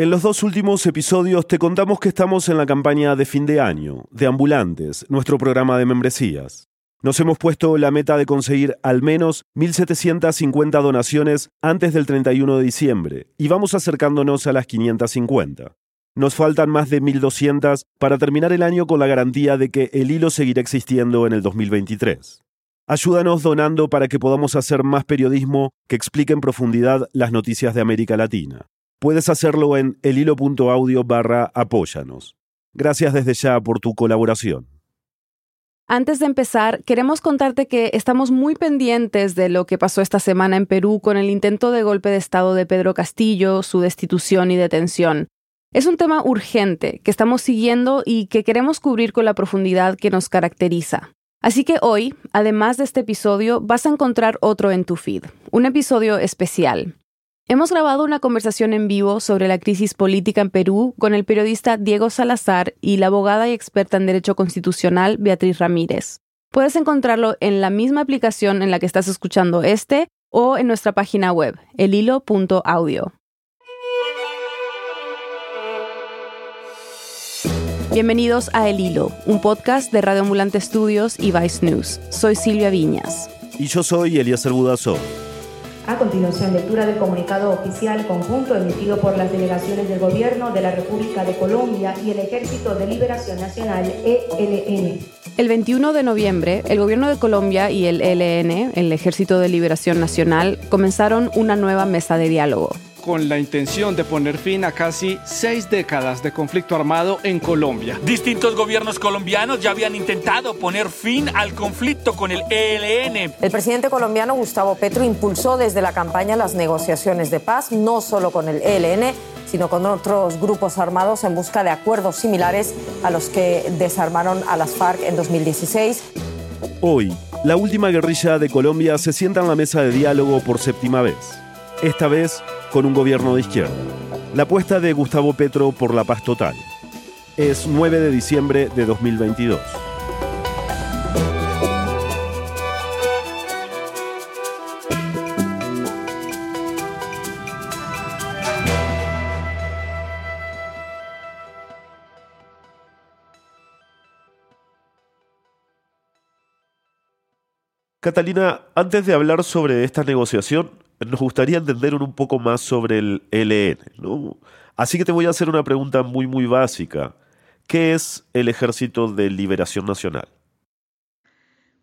En los dos últimos episodios te contamos que estamos en la campaña de fin de año, de Ambulantes, nuestro programa de membresías. Nos hemos puesto la meta de conseguir al menos 1.750 donaciones antes del 31 de diciembre y vamos acercándonos a las 550. Nos faltan más de 1.200 para terminar el año con la garantía de que el hilo seguirá existiendo en el 2023. Ayúdanos donando para que podamos hacer más periodismo que explique en profundidad las noticias de América Latina. Puedes hacerlo en elhilo.audio barra apóyanos. Gracias desde ya por tu colaboración. Antes de empezar, queremos contarte que estamos muy pendientes de lo que pasó esta semana en Perú con el intento de golpe de Estado de Pedro Castillo, su destitución y detención. Es un tema urgente que estamos siguiendo y que queremos cubrir con la profundidad que nos caracteriza. Así que hoy, además de este episodio, vas a encontrar otro en tu feed, un episodio especial. Hemos grabado una conversación en vivo sobre la crisis política en Perú con el periodista Diego Salazar y la abogada y experta en Derecho Constitucional Beatriz Ramírez. Puedes encontrarlo en la misma aplicación en la que estás escuchando este o en nuestra página web, elhilo.audio. Bienvenidos a El Hilo, un podcast de Radio Ambulante Estudios y Vice News. Soy Silvia Viñas. Y yo soy Eliezer Budazov. A continuación, lectura del comunicado oficial conjunto emitido por las delegaciones del Gobierno de la República de Colombia y el Ejército de Liberación Nacional, ELN. El 21 de noviembre, el Gobierno de Colombia y el ELN, el Ejército de Liberación Nacional, comenzaron una nueva mesa de diálogo con la intención de poner fin a casi seis décadas de conflicto armado en Colombia. Distintos gobiernos colombianos ya habían intentado poner fin al conflicto con el ELN. El presidente colombiano Gustavo Petro impulsó desde la campaña las negociaciones de paz, no solo con el ELN, sino con otros grupos armados en busca de acuerdos similares a los que desarmaron a las FARC en 2016. Hoy, la última guerrilla de Colombia se sienta en la mesa de diálogo por séptima vez. Esta vez con un gobierno de izquierda. La apuesta de Gustavo Petro por la paz total. Es 9 de diciembre de 2022. Catalina, antes de hablar sobre esta negociación, nos gustaría entender un poco más sobre el ELN. ¿no? Así que te voy a hacer una pregunta muy, muy básica. ¿Qué es el Ejército de Liberación Nacional?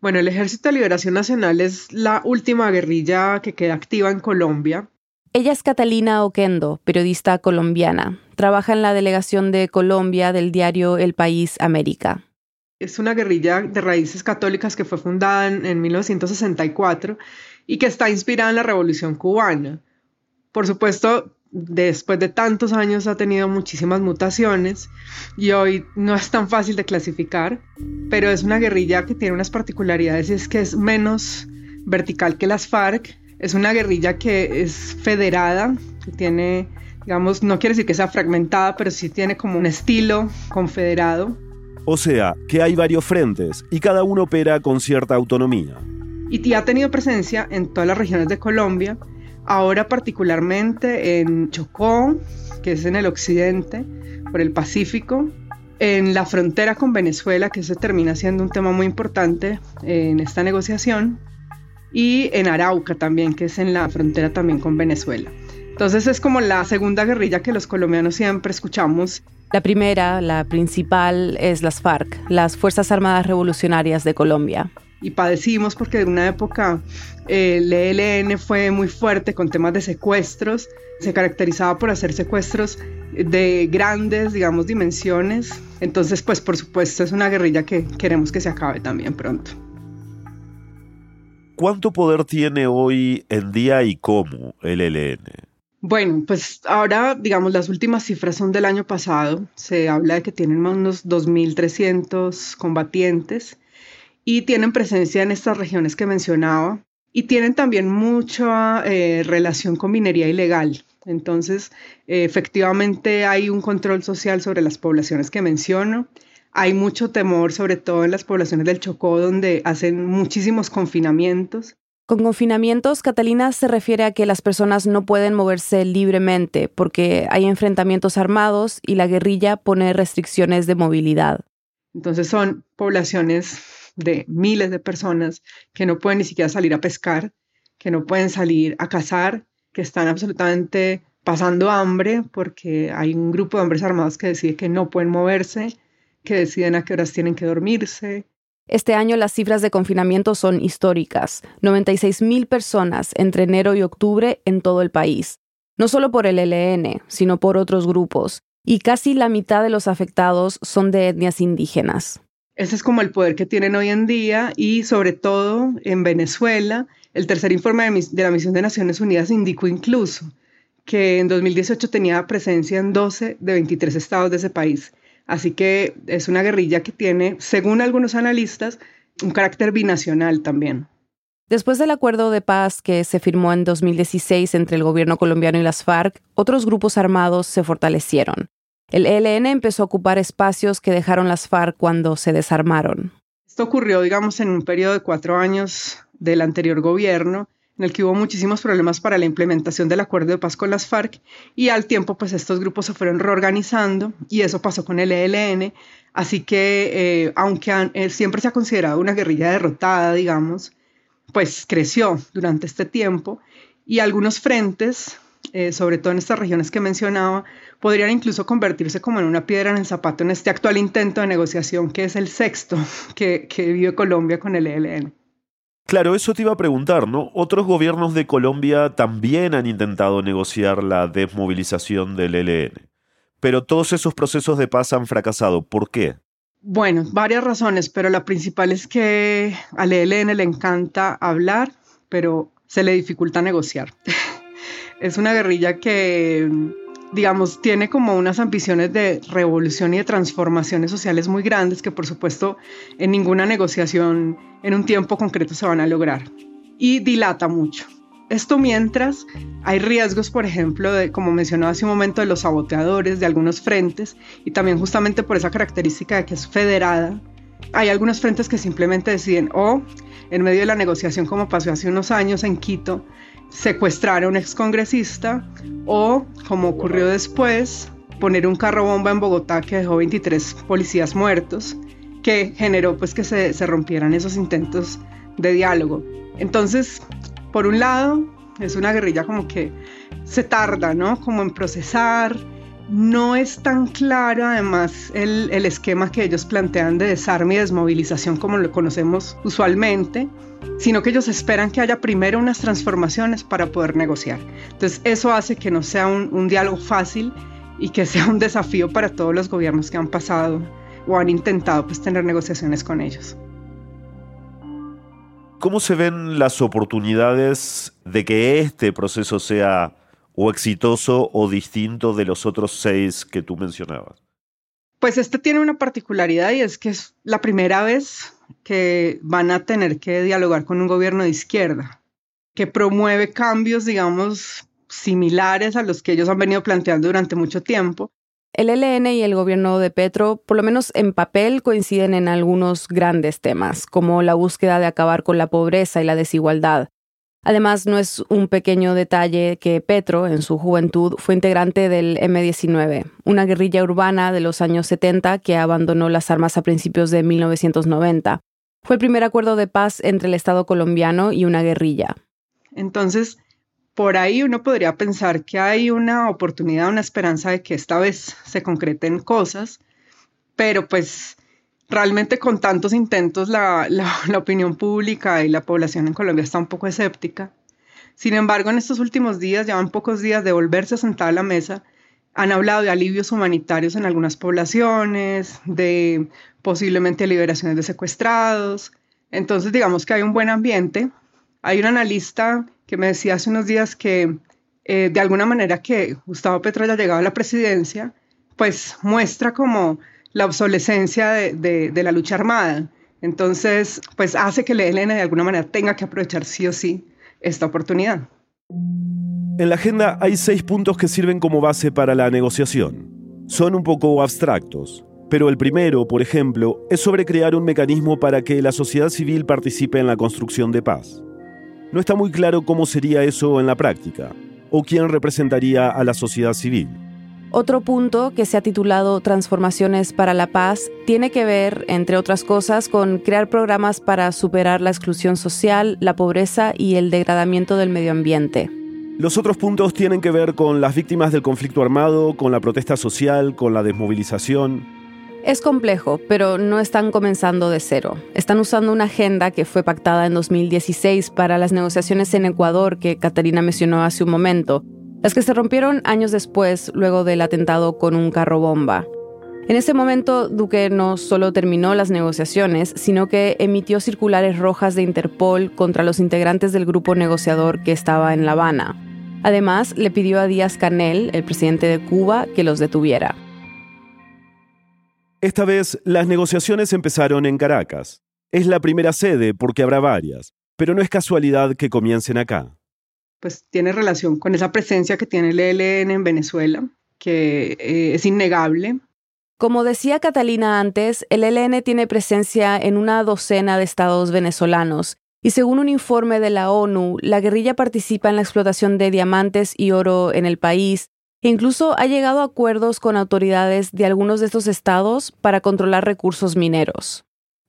Bueno, el Ejército de Liberación Nacional es la última guerrilla que queda activa en Colombia. Ella es Catalina Oquendo, periodista colombiana. Trabaja en la delegación de Colombia del diario El País América. Es una guerrilla de raíces católicas que fue fundada en, en 1964 y que está inspirada en la Revolución cubana. Por supuesto, después de tantos años ha tenido muchísimas mutaciones y hoy no es tan fácil de clasificar, pero es una guerrilla que tiene unas particularidades y es que es menos vertical que las FARC, es una guerrilla que es federada, que tiene, digamos, no quiere decir que sea fragmentada, pero sí tiene como un estilo confederado. O sea, que hay varios frentes y cada uno opera con cierta autonomía y ha tenido presencia en todas las regiones de Colombia, ahora particularmente en Chocó, que es en el occidente, por el Pacífico, en la frontera con Venezuela, que se termina siendo un tema muy importante en esta negociación, y en Arauca también, que es en la frontera también con Venezuela. Entonces es como la segunda guerrilla que los colombianos siempre escuchamos. La primera, la principal, es las FARC, las Fuerzas Armadas Revolucionarias de Colombia y padecimos porque en una época eh, el ELN fue muy fuerte con temas de secuestros, se caracterizaba por hacer secuestros de grandes, digamos, dimensiones. Entonces, pues por supuesto es una guerrilla que queremos que se acabe también pronto. ¿Cuánto poder tiene hoy en día y cómo el ELN? Bueno, pues ahora, digamos, las últimas cifras son del año pasado. Se habla de que tienen unos 2.300 combatientes y tienen presencia en estas regiones que mencionaba y tienen también mucha eh, relación con minería ilegal. Entonces, eh, efectivamente hay un control social sobre las poblaciones que menciono. Hay mucho temor, sobre todo en las poblaciones del Chocó, donde hacen muchísimos confinamientos. Con confinamientos, Catalina se refiere a que las personas no pueden moverse libremente porque hay enfrentamientos armados y la guerrilla pone restricciones de movilidad. Entonces son poblaciones de miles de personas que no pueden ni siquiera salir a pescar, que no pueden salir a cazar, que están absolutamente pasando hambre porque hay un grupo de hombres armados que decide que no pueden moverse, que deciden a qué horas tienen que dormirse, este año las cifras de confinamiento son históricas, 96 mil personas entre enero y octubre en todo el país, no solo por el ELN, sino por otros grupos, y casi la mitad de los afectados son de etnias indígenas. Ese es como el poder que tienen hoy en día y sobre todo en Venezuela, el tercer informe de, la Misión de Naciones Unidas indicó incluso que en 2018 tenía presencia en 12 de 23 estados de ese país Así que es una guerrilla que tiene, según algunos analistas, un carácter binacional también. Después del acuerdo de paz que se firmó en 2016 entre el gobierno colombiano y las FARC, otros grupos armados se fortalecieron. El ELN empezó a ocupar espacios que dejaron las FARC cuando se desarmaron. Esto ocurrió, digamos, en un periodo de cuatro años del anterior gobierno en el que hubo muchísimos problemas para la implementación del acuerdo de paz con las FARC y al tiempo pues estos grupos se fueron reorganizando y eso pasó con el ELN, así que eh, aunque eh, siempre se ha considerado una guerrilla derrotada, digamos, pues creció durante este tiempo y algunos frentes, eh, sobre todo en estas regiones que mencionaba, podrían incluso convertirse como en una piedra en el zapato en este actual intento de negociación que es el sexto que, que vive Colombia con el ELN. Claro, eso te iba a preguntar, ¿no? Otros gobiernos de Colombia también han intentado negociar la desmovilización del ELN, pero todos esos procesos de paz han fracasado. ¿Por qué? Bueno, varias razones, pero la principal es que al ELN le encanta hablar, pero se le dificulta negociar. es una guerrilla que digamos, tiene como unas ambiciones de revolución y de transformaciones sociales muy grandes que por supuesto en ninguna negociación en un tiempo concreto se van a lograr. Y dilata mucho. Esto mientras hay riesgos, por ejemplo, como mencionaba hace un momento, de los saboteadores de algunos frentes y también justamente por esa característica de que es federada. Hay algunos frentes que simplemente deciden o en medio de la negociación como pasó hace unos años en Quito, secuestrar a un excongresista o, como ocurrió después, poner un carro bomba en Bogotá que dejó 23 policías muertos, que generó pues que se, se rompieran esos intentos de diálogo. Entonces, por un lado, es una guerrilla como que se tarda, ¿no? Como en procesar, no es tan claro además el, el, esquema que ellos plantean de desarme y desmovilización como lo conocemos usualmente, sino que ellos esperan que haya primero unas transformaciones para poder negociar. Entonces eso hace que no sea un, un diálogo fácil y que sea un desafío para todos los gobiernos que han pasado o han intentado pues, tener negociaciones con ellos. ¿Cómo se ven las oportunidades de que este proceso sea o exitoso o distinto de los otros seis que tú mencionabas? Pues este tiene una particularidad y es que es la primera vez que van a tener que dialogar con un gobierno de izquierda, que promueve cambios, digamos, similares a los que ellos han venido planteando durante mucho tiempo. El ELN y el gobierno de Petro, por lo menos en papel, coinciden en algunos grandes temas, como la búsqueda de acabar con la pobreza y la desigualdad, Además, no es un pequeño detalle que Petro, en su juventud, fue integrante del M-19, una guerrilla urbana de los años 70 que abandonó las armas a principios de 1990. Fue el primer acuerdo de paz entre el Estado colombiano y una guerrilla. Entonces, por ahí uno podría pensar que hay una oportunidad, una esperanza de que esta vez se concreten cosas, pero pues realmente con tantos intentos la, opinión pública y la población en Colombia está un poco escéptica. Sin embargo, en estos últimos días, llevan pocos días de volverse a sentar a la mesa, han hablado de alivios humanitarios en algunas poblaciones, de posiblemente liberaciones de secuestrados. Entonces, digamos que hay un buen ambiente. Hay un analista que me decía hace unos días que eh, de alguna manera que Gustavo Petro haya llegado a la presidencia, pues muestra como la obsolescencia de, la lucha armada. Entonces, pues hace que el ELN de alguna manera tenga que aprovechar sí o sí esta oportunidad. En la agenda hay seis puntos que sirven como base para la negociación. Son un poco abstractos, pero el primero, por ejemplo, es sobre crear un mecanismo para que la sociedad civil participe en la construcción de paz. no está muy claro cómo sería eso en la práctica, o quién representaría a la sociedad civil. Otro punto que se ha titulado Transformaciones para la Paz tiene que ver, entre otras cosas, con crear programas para superar la exclusión social, la pobreza y el degradamiento del medio ambiente. Los otros puntos tienen que ver con las víctimas del conflicto armado, con la protesta social, con la desmovilización. Es complejo, pero no están comenzando de cero. Están usando una agenda que fue pactada en 2016 para las negociaciones en Ecuador que Catarina mencionó hace un momento, las que se rompieron años después, luego del atentado con un carro bomba. En ese momento, Duque no solo terminó las negociaciones, sino que emitió circulares rojas de Interpol contra los integrantes del grupo negociador que estaba en La Habana. Además, le pidió a Díaz Canel, el presidente de Cuba, que los detuviera. Esta vez, las negociaciones empezaron en Caracas. Es la primera sede porque habrá varias, pero no es casualidad que comiencen acá pues tiene relación con esa presencia que tiene el ELN en Venezuela, que eh, es innegable. Como decía Catalina antes, el ELN tiene presencia en una docena de estados venezolanos y según un informe de la ONU, la guerrilla participa en la explotación de diamantes y oro en el país e incluso ha llegado a acuerdos con autoridades de algunos de estos estados para controlar recursos mineros.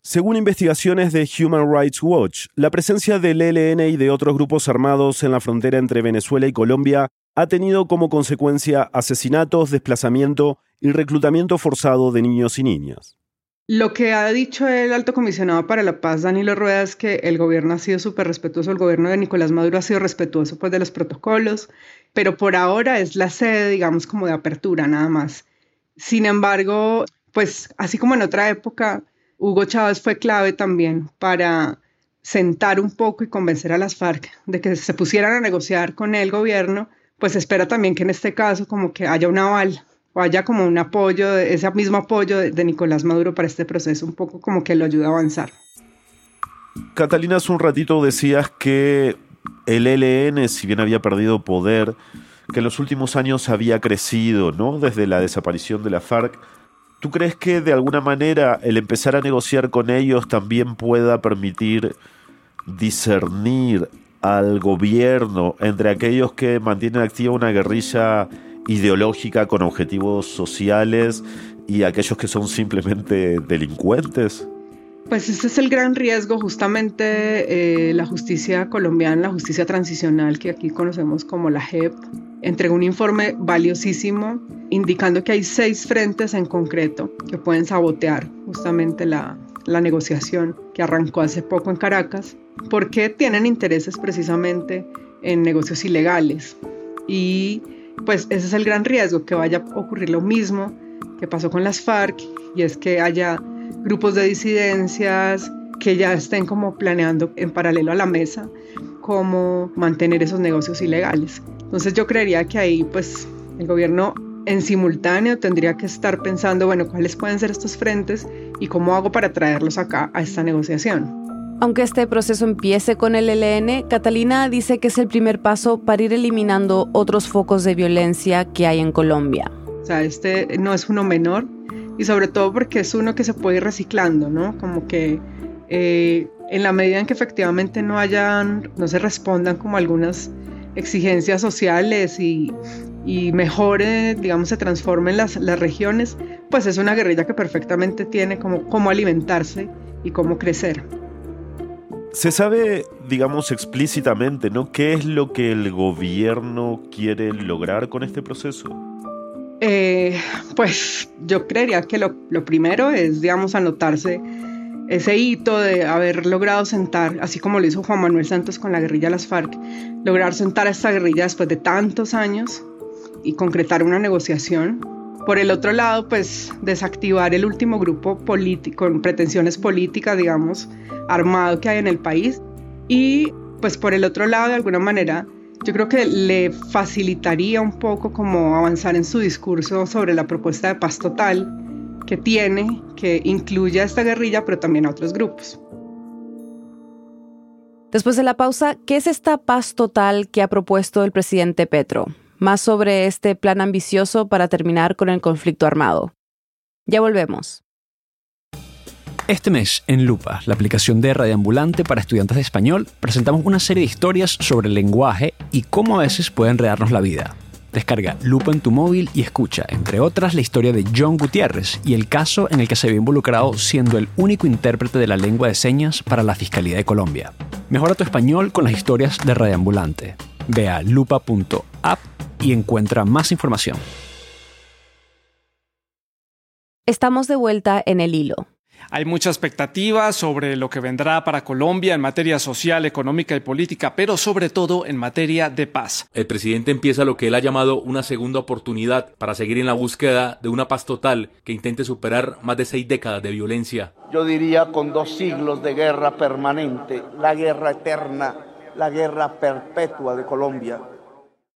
Según investigaciones de Human Rights Watch, la presencia del ELN y de otros grupos armados en la frontera entre Venezuela y Colombia ha tenido como consecuencia asesinatos, desplazamiento y reclutamiento forzado de niños y niñas. Lo que ha dicho el alto comisionado para la paz, Danilo Rueda, es que el gobierno ha sido súper respetuoso, el gobierno de Nicolás Maduro ha sido respetuoso pues, de los protocolos, pero por ahora es la sede, digamos, como de apertura nada más. Sin embargo, pues así como en otra época, Hugo Chávez fue clave también para sentar un poco y convencer a las FARC de que se pusieran a negociar con el gobierno, pues espera también que en este caso como que haya un aval o haya como un apoyo, ese mismo apoyo de, Nicolás Maduro para este proceso, un poco como que lo ayuda a avanzar. Catalina, hace un ratito decías que el ELN, si bien había perdido poder, que en los últimos años había crecido, ¿no? Desde la desaparición de la FARC. ¿Tú crees que de alguna manera el empezar a negociar con ellos también pueda permitir discernir al gobierno entre aquellos que mantienen activa una guerrilla ideológica con objetivos sociales y aquellos que son simplemente delincuentes? Pues ese es el gran riesgo, justamente eh, la justicia colombiana, la justicia transicional que aquí conocemos como la JEP, entregó un informe valiosísimo indicando que hay seis frentes en concreto que pueden sabotear justamente la, la negociación que arrancó hace poco en Caracas, porque tienen intereses precisamente en negocios ilegales. Y pues ese es el gran riesgo, que vaya a ocurrir lo mismo que pasó con las FARC, y es que haya grupos de disidencias que ya estén como planeando en paralelo a la mesa cómo mantener esos negocios ilegales. Entonces yo creería que ahí pues el gobierno en simultáneo tendría que estar pensando, bueno, cuáles pueden ser estos frentes y cómo hago para traerlos acá a esta negociación. Aunque este proceso empiece con el ELN, Catalina dice que es el primer paso para ir eliminando otros focos de violencia que hay en Colombia. O sea, este no es uno menor, y sobre todo porque es uno que se puede ir reciclando, ¿no? Como que eh, en la medida en que efectivamente no hayan, no se respondan como algunas exigencias sociales y, y mejore, digamos, se transformen las, las regiones, pues es una guerrilla que perfectamente tiene como cómo alimentarse y cómo crecer. Se sabe, digamos, explícitamente, ¿no? ¿Qué es lo que el gobierno quiere lograr con este proceso? Eh, pues yo creería que lo, primero es, digamos, anotarse ese hito de haber logrado sentar, así como lo hizo Juan Manuel Santos con la guerrilla las FARC, lograr sentar a esta guerrilla después de tantos años y concretar una negociación. Por el otro lado, pues desactivar el último grupo político, con pretensiones políticas, digamos, armado que hay en el país. Y pues por el otro lado, de alguna manera, yo creo que le facilitaría un poco como avanzar en su discurso sobre la propuesta de paz total que tiene, que incluye a esta guerrilla, pero también a otros grupos. Después de la pausa, ¿qué es esta paz total que ha propuesto el presidente Petro? Más sobre este plan ambicioso para terminar con el conflicto armado. Ya volvemos. Este mes, en Lupa, la aplicación de Radiambulante para estudiantes de español, presentamos una serie de historias sobre el lenguaje y cómo a veces puede enredarnos la vida. Descarga Lupa en tu móvil y escucha, entre otras, la historia de John Gutiérrez y el caso en el que se vio involucrado siendo el único intérprete de la lengua de señas para la Fiscalía de Colombia. Mejora tu español con las historias de Radiambulante. Ve a lupa.app y encuentra más información. Estamos de vuelta en el hilo. Hay mucha expectativa sobre lo que vendrá para Colombia en materia social, económica y política, pero sobre todo en materia de paz. El presidente empieza lo que él ha llamado una segunda oportunidad para seguir en la búsqueda de una paz total que intente superar más de seis décadas de violencia. Yo diría con dos siglos de guerra permanente, la guerra eterna, la guerra perpetua de Colombia.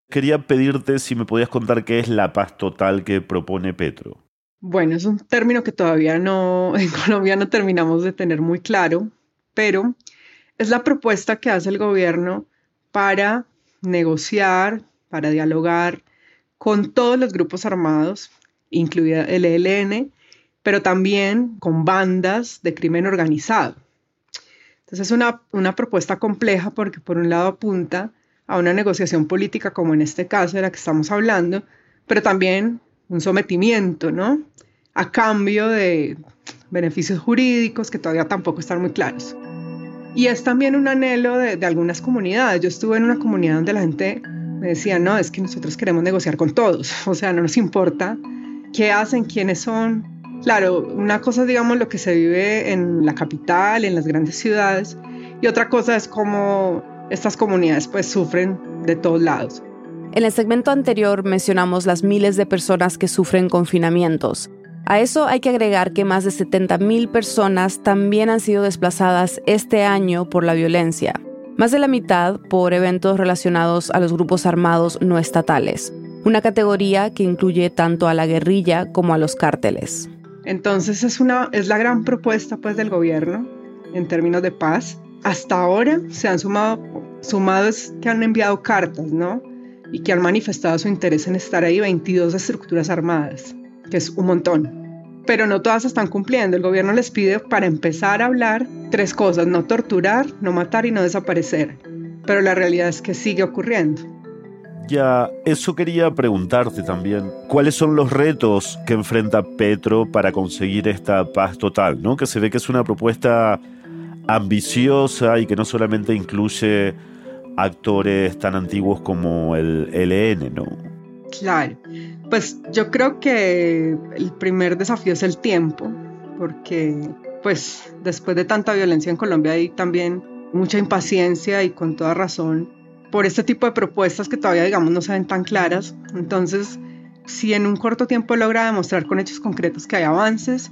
Quería pedirte si me podías contar qué es la paz total que propone Petro. Bueno, es un término que todavía no, en Colombia no terminamos de tener muy claro, pero es la propuesta que hace el gobierno para negociar, para dialogar con todos los grupos armados, incluida el ELN, pero también con bandas de crimen organizado. Entonces es una, una propuesta compleja porque por un lado apunta a una negociación política como en este caso de la que estamos hablando, pero también un sometimiento, ¿no? A cambio de beneficios jurídicos que todavía tampoco están muy claros. Y es también un anhelo de, algunas comunidades. Yo estuve en una comunidad donde la gente me decía, no, es que nosotros queremos negociar con todos, o sea, no nos importa qué hacen, quiénes son. Claro, una cosa es, digamos, lo que se vive en la capital, en las grandes ciudades, y otra cosa es cómo estas comunidades pues sufren de todos lados. En el segmento anterior mencionamos las miles de personas que sufren confinamientos. A eso hay que agregar que más de 70.000 personas también han sido desplazadas este año por la violencia, más de la mitad por eventos relacionados a los grupos armados no estatales, una categoría que incluye tanto a la guerrilla como a los cárteles. Entonces es, una, es la gran propuesta pues, del gobierno en términos de paz. Hasta ahora se han sumado, sumados que han enviado cartas, ¿no? Y que han manifestado su interés en estar ahí 22 estructuras armadas, que es un montón. Pero no todas están cumpliendo. El gobierno les pide para empezar a hablar tres cosas, no torturar, no matar y no desaparecer. Pero la realidad es que sigue ocurriendo. Ya, eso quería preguntarte también. ¿Cuáles son los retos que enfrenta Petro para conseguir esta paz total? ¿no? Que se ve que es una propuesta ambiciosa y que no solamente incluye actores tan antiguos como el LN, ¿no? Claro, pues yo creo que el primer desafío es el tiempo, porque pues después de tanta violencia en Colombia hay también mucha impaciencia y con toda razón por este tipo de propuestas que todavía digamos no se ven tan claras. Entonces, si en un corto tiempo logra demostrar con hechos concretos que hay avances,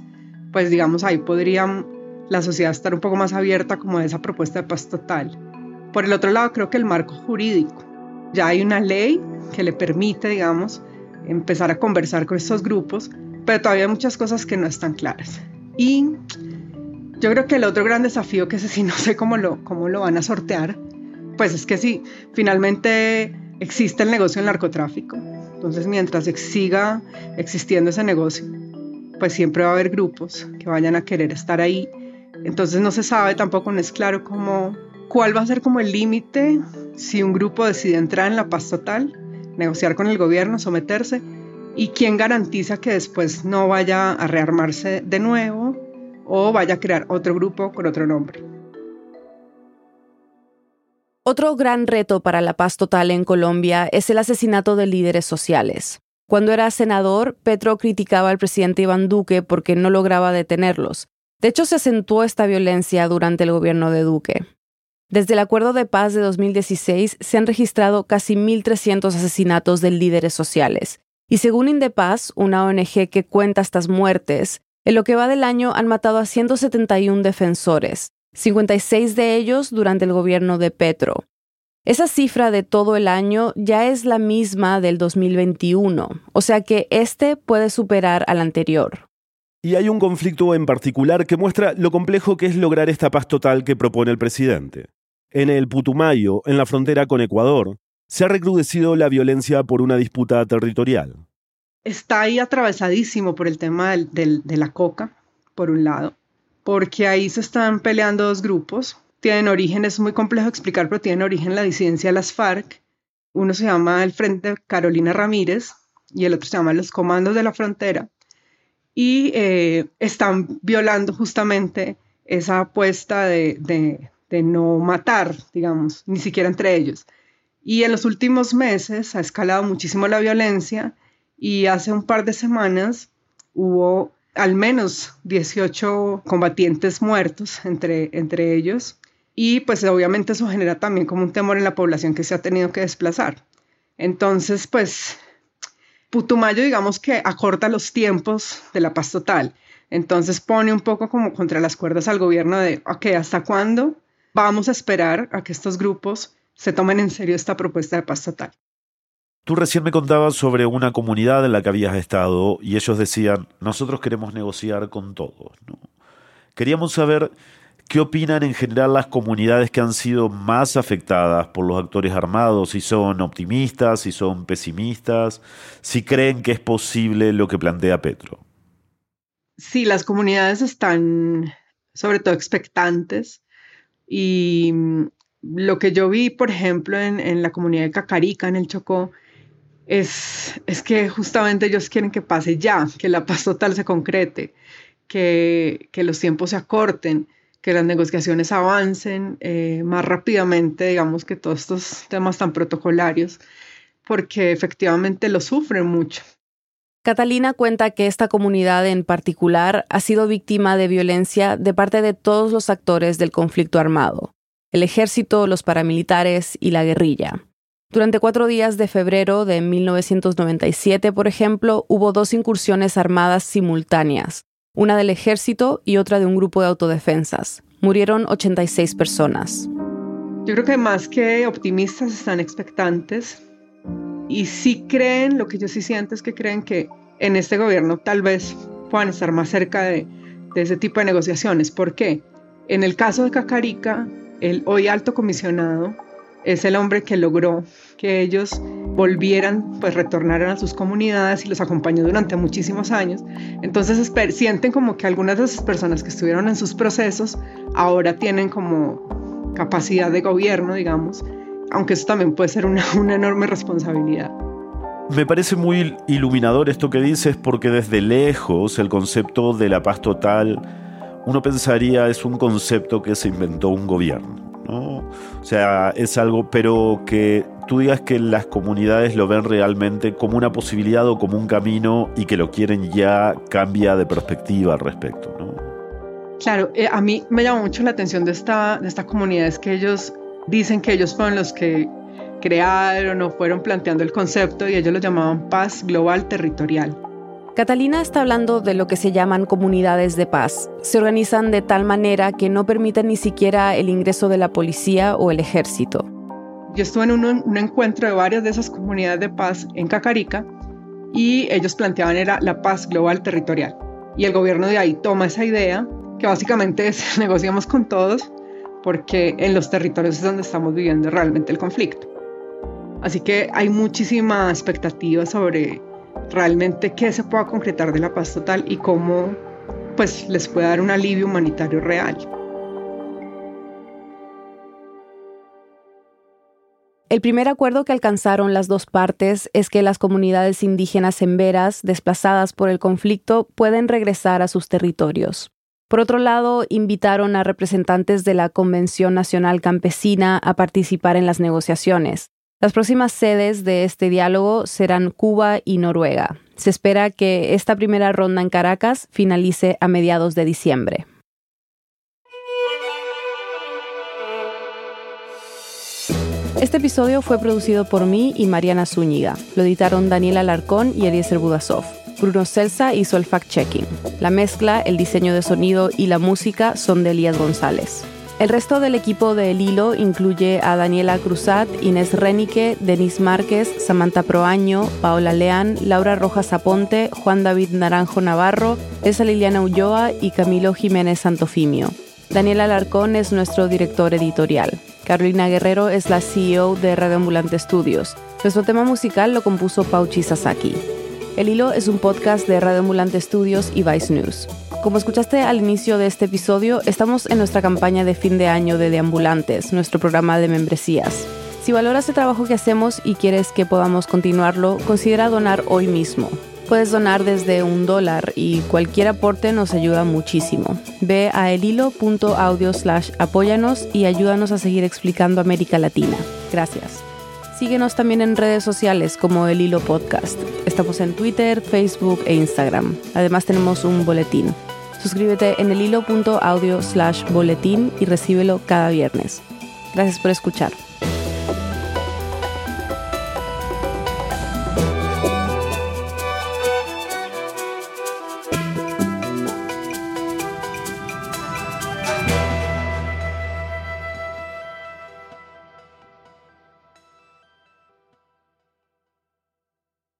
pues digamos ahí podría la sociedad estar un poco más abierta como a esa propuesta de paz total. Por el otro lado, creo que el marco jurídico. Ya hay una ley que le permite, digamos, empezar a conversar con estos grupos, pero todavía hay muchas cosas que no están claras. Y yo creo que el otro gran desafío, que ese sí no sé cómo lo, cómo lo van a sortear, pues es que si finalmente existe el negocio del narcotráfico, entonces mientras siga existiendo ese negocio, pues siempre va a haber grupos que vayan a querer estar ahí. Entonces no se sabe tampoco, no es claro cómo, ¿Cuál va a ser como el límite si un grupo decide entrar en la paz total, negociar con el gobierno, someterse? ¿Y quién garantiza que después no vaya a rearmarse de nuevo o vaya a crear otro grupo con otro nombre? Otro gran reto para la paz total en Colombia es el asesinato de líderes sociales. Cuando era senador, Petro criticaba al presidente Iván Duque porque no lograba detenerlos. De hecho, se acentuó esta violencia durante el gobierno de Duque. Desde el Acuerdo de Paz de 2016 se han registrado casi 1.300 asesinatos de líderes sociales. Y según Indepaz, una ONG que cuenta estas muertes, en lo que va del año han matado a 171 defensores, 56 de ellos durante el gobierno de Petro. Esa cifra de todo el año ya es la misma del 2021, o sea que este puede superar al anterior. Y hay un conflicto en particular que muestra lo complejo que es lograr esta paz total que propone el presidente. En el Putumayo, en la frontera con Ecuador, se ha recrudecido la violencia por una disputa territorial. Está ahí atravesadísimo por el tema de la coca, por un lado, porque ahí se están peleando dos grupos. Tienen origen, es muy complejo explicar, pero tienen origen la disidencia de las FARC. Uno se llama el Frente Carolina Ramírez y el otro se llama los Comandos de la Frontera. Y eh, están violando justamente esa apuesta de no matar, digamos, ni siquiera entre ellos. Y en los últimos meses ha escalado muchísimo la violencia y hace un par de semanas hubo al menos 18 combatientes muertos entre, entre ellos y pues obviamente eso genera también como un temor en la población que se ha tenido que desplazar. Entonces pues Putumayo digamos que acorta los tiempos de la paz total. Entonces pone un poco como contra las cuerdas al gobierno de, ok, ¿hasta cuándo vamos a esperar a que estos grupos se tomen en serio esta propuesta de paz total? Tú recién me contabas sobre una comunidad en la que habías estado y ellos decían, nosotros queremos negociar con todos. Queríamos saber qué opinan en general las comunidades que han sido más afectadas por los actores armados, si son optimistas, si son pesimistas, si creen que es posible lo que plantea Petro. Sí, las comunidades están sobre todo expectantes y lo que yo vi, por ejemplo, en, en la comunidad de Cacarica, en el Chocó, es, es que justamente ellos quieren que pase ya, que la paz total se concrete, que, que los tiempos se acorten, que las negociaciones avancen eh, más rápidamente, digamos, que todos estos temas tan protocolarios, porque efectivamente lo sufren mucho. Catalina cuenta que esta comunidad en particular ha sido víctima de violencia de parte de todos los actores del conflicto armado, el ejército, los paramilitares y la guerrilla. Durante cuatro días de febrero de 1997, por ejemplo, hubo dos incursiones armadas simultáneas, una del ejército y otra de un grupo de autodefensas. Murieron 86 personas. Yo creo que más que optimistas están expectantes y sí creen, lo que yo sí siento es que creen que en este gobierno tal vez puedan estar más cerca de, de ese tipo de negociaciones. ¿Por qué? En el caso de Cacarica, el hoy alto comisionado es el hombre que logró que ellos volvieran, pues retornaran a sus comunidades y los acompañó durante muchísimos años. Entonces sienten como que algunas de esas personas que estuvieron en sus procesos ahora tienen como capacidad de gobierno, digamos, aunque eso también puede ser una, una enorme responsabilidad. Me parece muy iluminador esto que dices porque desde lejos el concepto de la paz total uno pensaría es un concepto que se inventó un gobierno. O sea, es algo, pero que tú digas que las comunidades lo ven realmente como una posibilidad o como un camino y que lo quieren ya cambia de perspectiva al respecto, ¿no? Claro, eh, a mí me llama mucho la atención de esta, de esta comunidad, es que ellos dicen que ellos fueron los que crearon o fueron planteando el concepto y ellos lo llamaban paz global territorial. Catalina está hablando de lo que se llaman comunidades de paz. Se organizan de tal manera que no permiten ni siquiera el ingreso de la policía o el ejército. Yo estuve en un, encuentro de varias de esas comunidades de paz en Cacarica y ellos planteaban era la paz global territorial. Y el gobierno de ahí toma esa idea, que básicamente es negociamos con todos, porque en los territorios es donde estamos viviendo realmente el conflicto. Así que hay muchísima expectativa sobre realmente qué se pueda concretar de la paz total y cómo pues les puede dar un alivio humanitario real. El primer acuerdo que alcanzaron las dos partes es que las comunidades indígenas en Veras, desplazadas por el conflicto, pueden regresar a sus territorios. Por otro lado, invitaron a representantes de la Convención Nacional Campesina a participar en las negociaciones. Las próximas sedes de este diálogo serán Cuba y Noruega. Se espera que esta primera ronda en Caracas finalice a mediados de diciembre. Este episodio fue producido por mí y Mariana Zúñiga. Lo editaron Daniela Alarcón y Eliezer Budasov. Bruno Celsa hizo el fact-checking. La mezcla, el diseño de sonido y la música son de Elías González. El resto del equipo de El Hilo incluye a Daniela Cruzat, Inés Renique, Denis Márquez, Samantha Proaño, Paola Leán, Laura Rojas Aponte, Juan David Naranjo Navarro, Elsa Liliana Ulloa y Camilo Jiménez Santofimio. Daniela Alarcón es nuestro director editorial. Carolina Guerrero es la CEO de Radio Ambulante Studios. Nuestro tema musical lo compuso Pauchi Sasaki. El Hilo es un podcast de Radio Ambulante Studios y Vice News. Como escuchaste al inicio de este episodio, estamos en nuestra campaña de fin de año de Deambulantes, nuestro programa de membresías. Si valoras el trabajo que hacemos y quieres que podamos continuarlo, considera donar hoy mismo. Puedes donar desde un dólar y cualquier aporte nos ayuda muchísimo. Ve a elhilo.audio slash apóyanos y ayúdanos a seguir explicando América Latina. Gracias. Síguenos también en redes sociales como El Hilo Podcast. Estamos en Twitter, Facebook e Instagram. Además tenemos un boletín. Suscríbete en elhilo.audio slash boletín y recíbelo cada viernes. Gracias por escuchar.